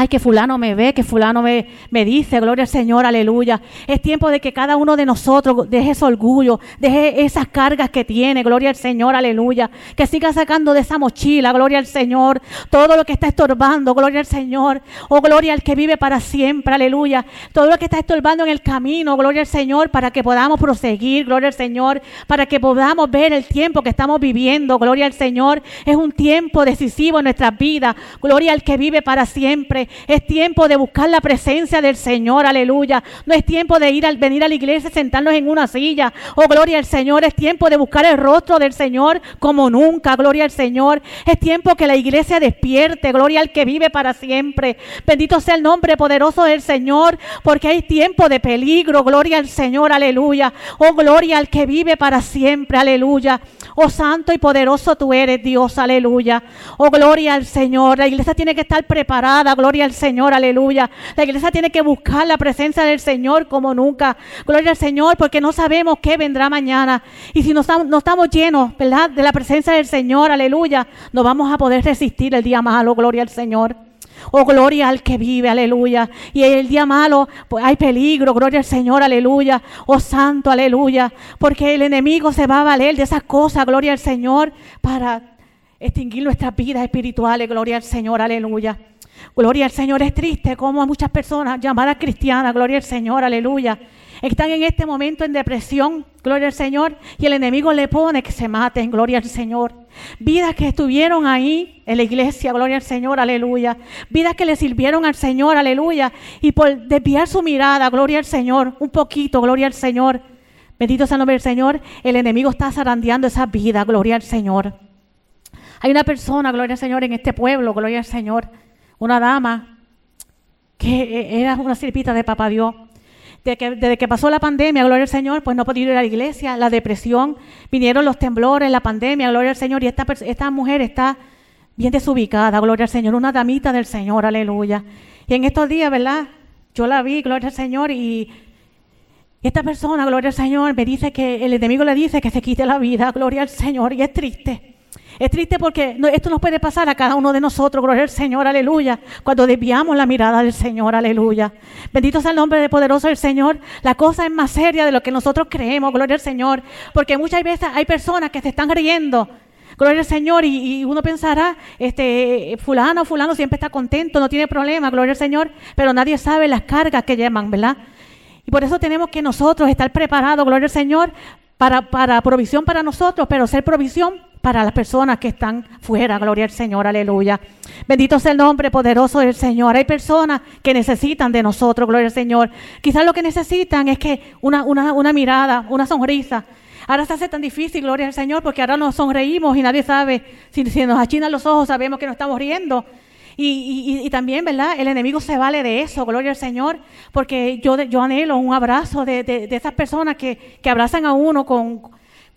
Ay, que fulano me ve, que fulano me, me, dice, gloria al Señor, aleluya. Es tiempo de que cada uno de nosotros deje ese orgullo, deje esas cargas que tiene, gloria al Señor, aleluya. Que siga sacando de esa mochila, gloria al Señor, todo lo que está estorbando, gloria al Señor. Oh, gloria al que vive para siempre, aleluya. Todo lo que está estorbando en el camino, gloria al Señor, para que podamos proseguir, gloria al Señor, para que podamos ver el tiempo que estamos viviendo, gloria al Señor. Es un tiempo decisivo en nuestra vida, gloria al que vive para siempre. Es tiempo de buscar la presencia del Señor, aleluya. No es tiempo de ir al venir a la iglesia sentarnos en una silla. Oh, gloria al Señor. Es tiempo de buscar el rostro del Señor como nunca, gloria al Señor. Es tiempo que la iglesia despierte, gloria al que vive para siempre. Bendito sea el nombre poderoso del Señor, porque hay tiempo de peligro, gloria al Señor, aleluya. Oh, gloria al que vive para siempre, aleluya. Oh, santo y poderoso tú eres, Dios, aleluya. Oh, gloria al Señor. La iglesia tiene que estar preparada, gloria al Señor, aleluya. La iglesia tiene que buscar la presencia del Señor como nunca. Gloria al Señor, porque no sabemos qué vendrá mañana. Y si no estamos, estamos llenos, ¿verdad? De la presencia del Señor, aleluya, no vamos a poder resistir el día malo. Gloria al Señor. Oh, gloria al que vive, aleluya. Y el día malo, pues hay peligro, gloria al Señor, aleluya. Oh, santo, aleluya. Porque el enemigo se va a valer de esas cosas, gloria al Señor, para extinguir nuestras vidas espirituales, gloria al Señor, aleluya. Gloria al Señor. Es triste como muchas personas llamadas cristianas, gloria al Señor, aleluya, están en este momento en depresión, gloria al Señor, y el enemigo le pone que se maten, gloria al Señor. Vidas que estuvieron ahí en la iglesia, gloria al Señor, aleluya. Vidas que le sirvieron al Señor, aleluya. Y por desviar su mirada, gloria al Señor, un poquito, gloria al Señor. Bendito sea el nombre del Señor. El enemigo está zarandeando esa vida, gloria al Señor. Hay una persona, gloria al Señor, en este pueblo, gloria al Señor una dama que eh, era una sirpita de papá Dios. Desde que, pasó la pandemia, gloria al Señor, pues no podía ir a la iglesia, la depresión, vinieron los temblores, la pandemia, gloria al Señor, y esta, esta mujer está bien desubicada, gloria al Señor, una damita del Señor, aleluya. Y en estos días, ¿verdad? Yo la vi, gloria al Señor, y esta persona, gloria al Señor, me dice que el enemigo le dice que se quite la vida, gloria al Señor, y es triste. Es triste porque esto nos puede pasar a cada uno de nosotros, gloria al Señor, aleluya, cuando desviamos la mirada del Señor, aleluya. Bendito sea el nombre de poderoso del Señor. La cosa es más seria de lo que nosotros creemos, gloria al Señor, porque muchas veces hay personas que se están riendo. Gloria al Señor, y, uno pensará, este, fulano, fulano siempre está contento, no tiene problema, gloria al Señor, pero nadie sabe las cargas que llevan, ¿verdad? Y por eso tenemos que nosotros estar preparados, gloria al Señor, para, para provisión para nosotros, pero ser provisión para las personas que están fuera. Gloria al Señor, aleluya. Bendito sea el nombre poderoso del Señor. Hay personas que necesitan de nosotros, gloria al Señor. Quizás lo que necesitan es que una, una, mirada, una sonrisa. Ahora se hace tan difícil, gloria al Señor, porque ahora nos sonreímos y nadie sabe. Si, si nos achinan los ojos, sabemos que nos estamos riendo. Y, y, también, ¿verdad? El enemigo se vale de eso, gloria al Señor, porque yo, yo anhelo un abrazo de, de, de esas personas que, que abrazan a uno con,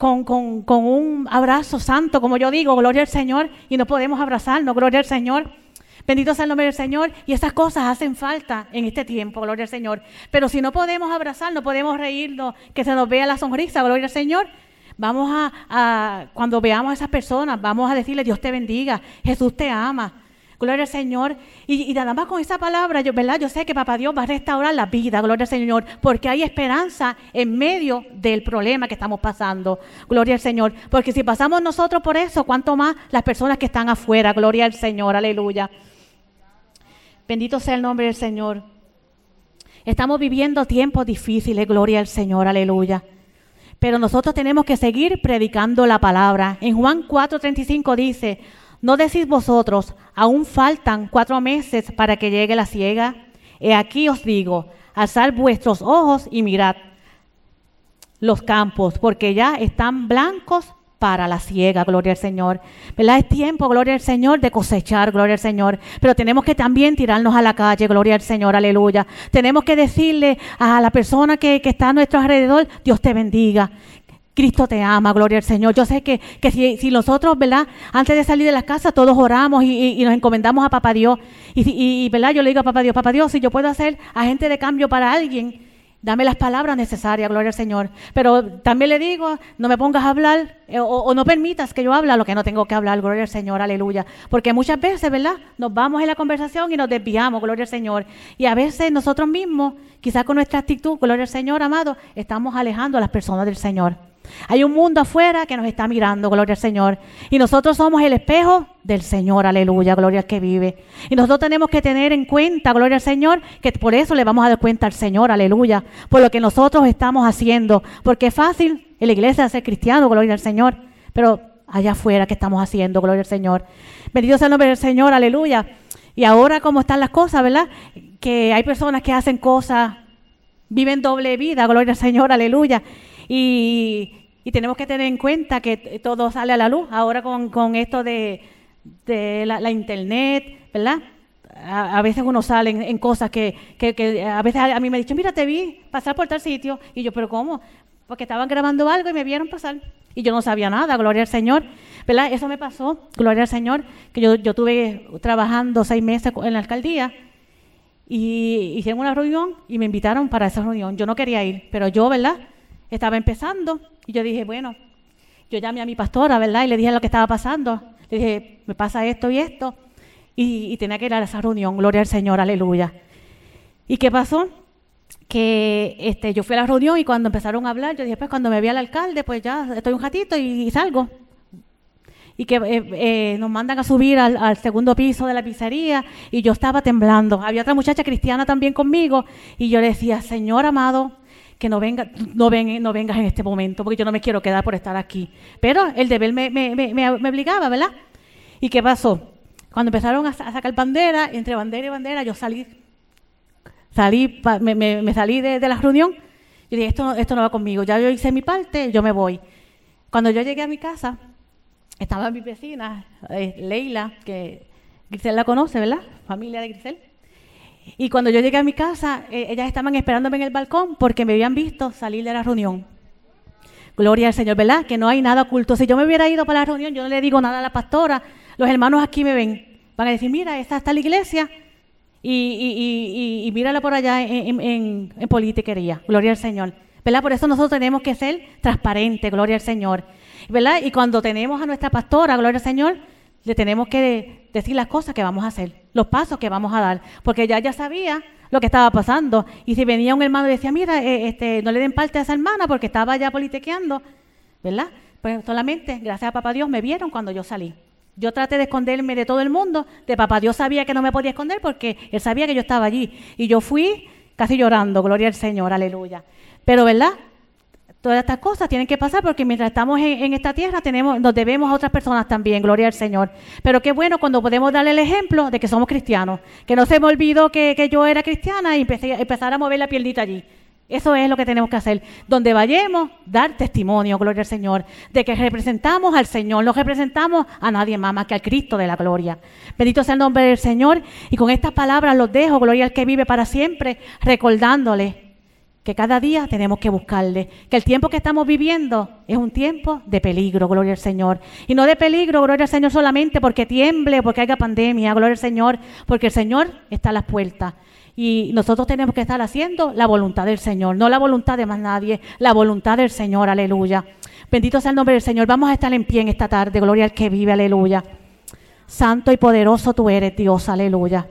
con, un abrazo santo, como yo digo, gloria al Señor, y no podemos abrazarnos, gloria al Señor. Bendito sea el nombre del Señor. Y esas cosas hacen falta en este tiempo, gloria al Señor. Pero si no podemos abrazar, no podemos reírnos, que se nos vea la sonrisa, gloria al Señor. Vamos a, cuando veamos a esas personas, vamos a decirle, Dios te bendiga, Jesús te ama. Gloria al Señor. Y, nada más con esa palabra, yo, ¿verdad? Yo sé que Papá Dios va a restaurar la vida, gloria al Señor, porque hay esperanza en medio del problema que estamos pasando. Gloria al Señor. Porque si pasamos nosotros por eso, ¿cuánto más las personas que están afuera? Gloria al Señor, aleluya. Bendito sea el nombre del Señor. Estamos viviendo tiempos difíciles, gloria al Señor, aleluya. Pero nosotros tenemos que seguir predicando la palabra. En Juan 4:35 dice, ¿no decís vosotros, aún faltan cuatro meses para que llegue la ciega? He aquí os digo, alzad vuestros ojos y mirad los campos, porque ya están blancos para la ciega, gloria al Señor. ¿Verdad? Es tiempo, gloria al Señor, de cosechar, gloria al Señor. Pero tenemos que también tirarnos a la calle, gloria al Señor, aleluya. Tenemos que decirle a la persona que, está a nuestro alrededor, Dios te bendiga. Cristo te ama, gloria al Señor. Yo sé que, si, nosotros, ¿verdad? Antes de salir de la casa, todos oramos y, nos encomendamos a Papá Dios. Y, y, ¿verdad? Yo le digo a Papá Dios, Papá Dios, si yo puedo hacer agente de cambio para alguien, Dame las palabras necesarias, gloria al Señor. Pero también le digo, no me pongas a hablar eh, o, no permitas que yo hable lo que no tengo que hablar, gloria al Señor, aleluya. Porque muchas veces, ¿verdad? Nos vamos en la conversación y nos desviamos, gloria al Señor. Y a veces nosotros mismos, quizás con nuestra actitud, gloria al Señor, amado, estamos alejando a las personas del Señor. Hay un mundo afuera que nos está mirando, gloria al Señor. Y nosotros somos el espejo del Señor, aleluya, gloria al que vive. Y nosotros tenemos que tener en cuenta, gloria al Señor, que por eso le vamos a dar cuenta al Señor, aleluya, por lo que nosotros estamos haciendo. Porque es fácil en la iglesia ser cristiano, gloria al Señor, pero allá afuera, ¿qué estamos haciendo? Gloria al Señor. Bendito sea el nombre del Señor, aleluya. Y ahora, ¿cómo están las cosas, verdad? Que hay personas que hacen cosas, viven doble vida, gloria al Señor, aleluya. Y, tenemos que tener en cuenta que todo sale a la luz ahora con, esto de, la, internet, ¿verdad? A, veces uno sale en, cosas que, a veces a, mí me han dicho, mira, te vi pasar por tal sitio. Y yo, ¿pero cómo? Porque estaban grabando algo y me vieron pasar. Y yo no sabía nada, gloria al Señor. ¿Verdad? Eso me pasó, gloria al Señor, que yo, yo tuve trabajando seis meses en la alcaldía y hicieron una reunión y me invitaron para esa reunión. Yo no quería ir, pero yo, ¿verdad? estaba empezando y yo dije, bueno, yo llamé a mi pastora, ¿verdad? Y le dije lo que estaba pasando. Le dije, me pasa esto y esto. Y, tenía que ir a esa reunión, gloria al Señor, aleluya. ¿Y qué pasó? Que este, yo fui a la reunión y cuando empezaron a hablar, yo dije, pues cuando me vi al alcalde, pues ya estoy un ratito y, salgo. Y que eh, eh, nos mandan a subir al, segundo piso de la pizzería y yo estaba temblando. Había otra muchacha cristiana también conmigo y yo le decía, Señor amado, que no, venga, no, ven, no vengas en este momento, porque yo no me quiero quedar por estar aquí. Pero el deber me, me, me, obligaba, ¿verdad? ¿Y qué pasó? Cuando empezaron a, sacar bandera, entre bandera y bandera, yo salí, salí me, salí de, la reunión y dije, esto, esto no va conmigo, ya yo hice mi parte, yo me voy. Cuando yo llegué a mi casa, estaba mi vecina, eh, Leila, que Grisel la conoce, ¿verdad? Familia de Grisel. Y cuando yo llegué a mi casa, eh, ellas estaban esperándome en el balcón porque me habían visto salir de la reunión. Gloria al Señor, ¿verdad? Que no hay nada oculto. Si yo me hubiera ido para la reunión, yo no le digo nada a la pastora. Los hermanos aquí me ven. Van a decir, mira, esta está la iglesia y, mírala por allá en, en, en, politiquería. Gloria al Señor. ¿Verdad? Por eso nosotros tenemos que ser transparentes. Gloria al Señor. ¿Verdad? Y cuando tenemos a nuestra pastora, gloria al Señor, le tenemos que decir las cosas que vamos a hacer, los pasos que vamos a dar, porque ya ya sabía lo que estaba pasando. Y si venía un hermano y decía, mira, eh, este, no le den parte a esa hermana porque estaba ya politiqueando, ¿verdad? Pues solamente, gracias a Papá Dios, me vieron cuando yo salí. Yo traté de esconderme de todo el mundo, de Papá Dios sabía que no me podía esconder porque Él sabía que yo estaba allí. Y yo fui casi llorando, gloria al Señor, aleluya. Pero, ¿verdad? Todas estas cosas tienen que pasar porque mientras estamos en, esta tierra tenemos, nos debemos a otras personas también, gloria al Señor. Pero qué bueno cuando podemos darle el ejemplo de que somos cristianos, que no se me olvidó que, yo era cristiana y empecé, empezar a mover la piernita allí. Eso es lo que tenemos que hacer. Donde vayamos, dar testimonio, gloria al Señor, de que representamos al Señor, no representamos a nadie más más que al Cristo de la gloria. Bendito sea el nombre del Señor. Y con estas palabras los dejo, gloria al que vive para siempre, recordándole que cada día tenemos que buscarle, que el tiempo que estamos viviendo es un tiempo de peligro, gloria al Señor. Y no de peligro, gloria al Señor solamente porque tiemble, porque haya pandemia, gloria al Señor, porque el Señor está a las puertas. Y nosotros tenemos que estar haciendo la voluntad del Señor, no la voluntad de más nadie, la voluntad del Señor, aleluya. Bendito sea el nombre del Señor. Vamos a estar en pie en esta tarde, gloria al que vive, aleluya. Santo y poderoso tú eres, Dios, aleluya.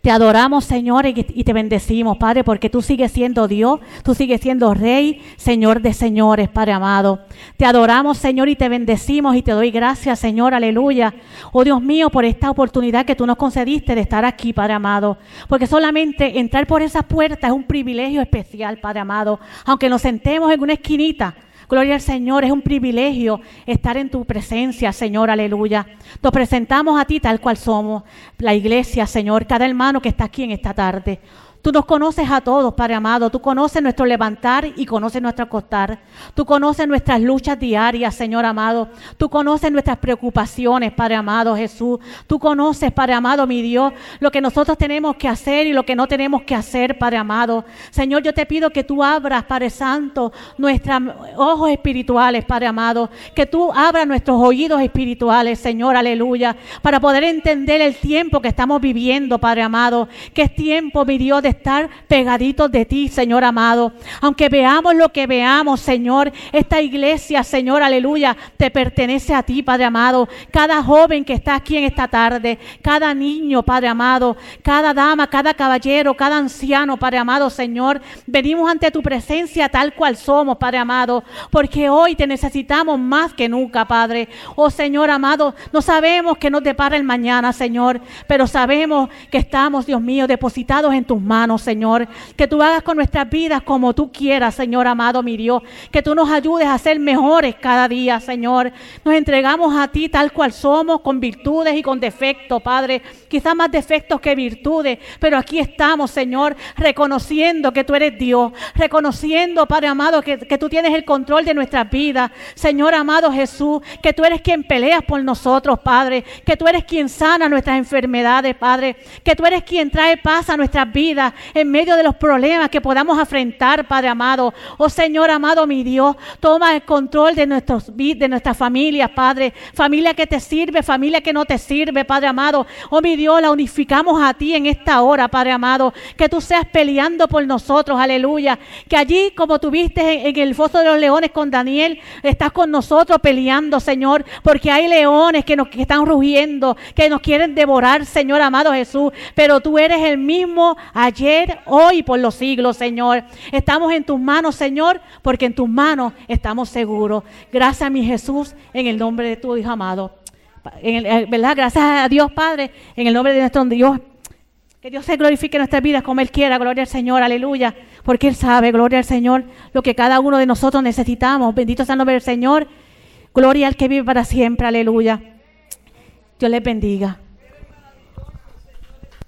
Te adoramos, Señor, y te bendecimos, Padre, porque tú sigues siendo Dios, tú sigues siendo Rey, Señor de señores, Padre amado. Te adoramos, Señor, y te bendecimos y te doy gracias, Señor, aleluya. Oh Dios mío, por esta oportunidad que tú nos concediste de estar aquí, Padre amado. Porque solamente entrar por esas puertas es un privilegio especial, Padre amado. Aunque nos sentemos en una esquinita, Gloria al Señor, es un privilegio estar en tu presencia, Señor, aleluya. Nos presentamos a ti tal cual somos, la iglesia, Señor, cada hermano que está aquí en esta tarde. Tú nos conoces a todos, Padre amado. Tú conoces nuestro levantar y conoces nuestro acostar. Tú conoces nuestras luchas diarias, Señor amado. Tú conoces nuestras preocupaciones, Padre amado Jesús. Tú conoces, Padre amado, mi Dios, lo que nosotros tenemos que hacer y lo que no tenemos que hacer, Padre amado. Señor, yo te pido que tú abras, Padre Santo, nuestros ojos espirituales, Padre amado. Que tú abras nuestros oídos espirituales, Señor, aleluya. Para poder entender el tiempo que estamos viviendo, Padre amado. Que es tiempo, mi Dios, de estar pegaditos de ti, Señor amado. Aunque veamos lo que veamos, Señor, esta iglesia, Señor, aleluya, te pertenece a ti, Padre amado. Cada joven que está aquí en esta tarde, cada niño, Padre amado, cada dama, cada caballero, cada anciano, Padre amado, Señor, venimos ante tu presencia tal cual somos, Padre amado, porque hoy te necesitamos más que nunca, Padre. Oh Señor amado, no sabemos que nos depara el mañana, Señor, pero sabemos que estamos, Dios mío, depositados en tus manos. Señor. Que tú hagas con nuestras vidas como tú quieras, Señor amado, mi Dios. Que tú nos ayudes a ser mejores cada día, Señor. Nos entregamos a ti tal cual somos, con virtudes y con defectos, Padre. Quizás más defectos que virtudes, pero aquí estamos, Señor, reconociendo que tú eres Dios. Reconociendo, Padre amado, que, que tú tienes el control de nuestras vidas. Señor amado Jesús, que tú eres quien peleas por nosotros, Padre. Que tú eres quien sana nuestras enfermedades, Padre. Que tú eres quien trae paz a nuestras vidas en medio de los problemas que podamos afrontar, Padre amado. Oh Señor amado, mi Dios, toma el control de, nuestros, de nuestras familias, Padre. Familia que te sirve, familia que no te sirve, Padre amado. Oh mi Dios, la unificamos a ti en esta hora, Padre amado. Que tú seas peleando por nosotros, aleluya. Que allí, como tuviste en, el foso de los leones con Daniel, estás con nosotros peleando, Señor. Porque hay leones que nos que están rugiendo, que nos quieren devorar, Señor amado Jesús. Pero tú eres el mismo allí ayer, hoy por los siglos, Señor. Estamos en tus manos, Señor, porque en tus manos estamos seguros. Gracias, mi Jesús, en el nombre de tu Hijo amado. Eh, ¿Verdad? Gracias a Dios, Padre, en el nombre de nuestro Dios. Que Dios se glorifique en nuestras vidas como Él quiera. Gloria al Señor, aleluya. Porque Él sabe, gloria al Señor, lo que cada uno de nosotros necesitamos. Bendito sea el nombre del Señor. Gloria al que vive para siempre, aleluya. Dios les bendiga.